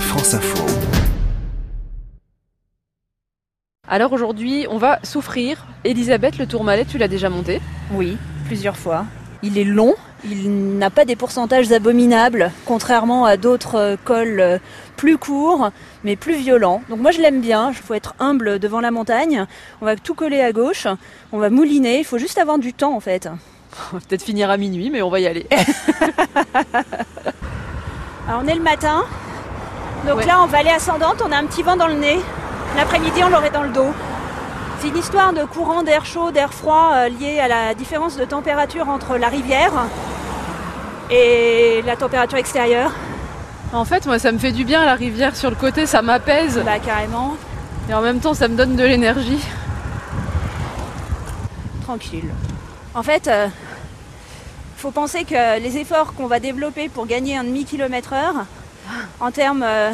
France Info. Alors aujourd'hui, on va souffrir. Elisabeth, le Tourmalet, tu l'as déjà monté Oui, plusieurs fois. Il est long, il n'a pas des pourcentages abominables, contrairement à d'autres cols plus courts, mais plus violents. Donc moi je l'aime bien, il faut être humble devant la montagne. On va tout coller à gauche, on va mouliner, il faut juste avoir du temps en fait. On va peut-être finir à minuit, mais on va y aller. Alors on est le matin, donc Ouais. là en vallée ascendante, on a un petit vent dans le nez. L'après-midi, on l'aurait dans le dos. C'est une histoire de courant d'air chaud, d'air froid euh, lié à la différence de température entre la rivière et la température extérieure. En fait, moi, ça me fait du bien la rivière sur le côté, ça m'apaise. Bah carrément, Et en même temps, ça me donne de l'énergie. tranquille. En fait, euh, faut penser que les efforts qu'on va développer pour gagner un demi kilomètre heure, en termes euh,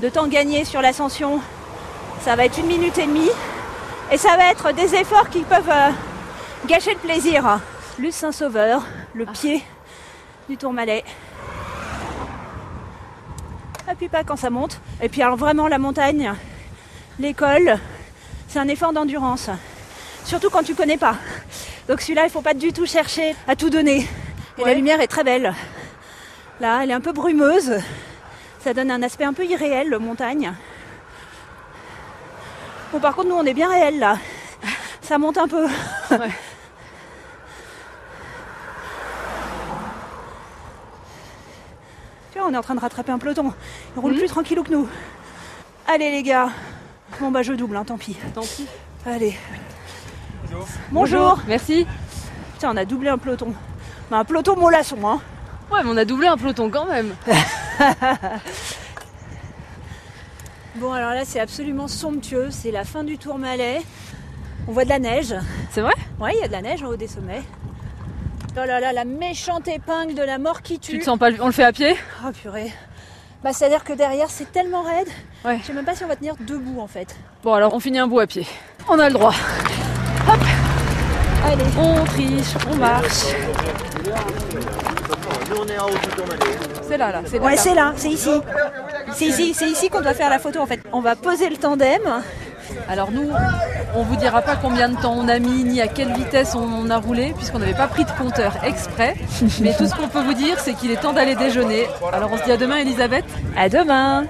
de temps gagné sur l'ascension, ça va être une minute et demie. Et ça va être des efforts qui peuvent euh, gâcher le plaisir. Luce Saint-Sauveur, le pied du Tourmalet. Appuie pas quand ça monte. Et puis alors vraiment la montagne, l'école, c'est un effort d'endurance. Surtout quand tu connais pas. Donc celui-là, il faut pas du tout chercher à tout donner. Et Ouais. la lumière est très belle. Là, elle est un peu brumeuse. Ça donne un aspect un peu irréel, le montagne. Bon, par contre, nous, on est bien réel là. Ça monte un peu. Ouais. Tu vois, on est en train de rattraper un peloton. Il roule Mhm. plus tranquillou que nous. Allez, les gars. Bon, bah, je double, hein, tant pis. Tant pis. Allez. Bonjour. Merci. Putain, on a doublé un peloton. Bah, un peloton mollasson, hein. Ouais, mais on a doublé un peloton quand même. Bon, alors là, c'est absolument somptueux. C'est la fin du Tourmalet. On voit de la neige. C'est vrai? Ouais, il y a de la neige en haut des sommets. Oh là là, la méchante épingle de la mort qui Tu tue. te sens pas On le fait à pied? Oh purée. Bah, c'est-à-dire que derrière, c'est tellement raide. Ouais. Je sais même pas si on va tenir debout en fait. Bon, alors on finit un bout à pied. On a le droit. Allez. On triche, on marche. C'est là, là. C'est là, Ouais, c'est là, c'est ici. C'est ici, c'est ici qu'on doit faire la photo en fait. On va poser le tandem. Alors nous, on vous dira pas combien de temps on a mis, ni à quelle vitesse on a roulé, puisqu'on n'avait pas pris de compteur exprès. Mais tout ce qu'on peut vous dire, c'est qu'il est temps d'aller déjeuner. Alors on se dit à demain, Elisabeth. À demain.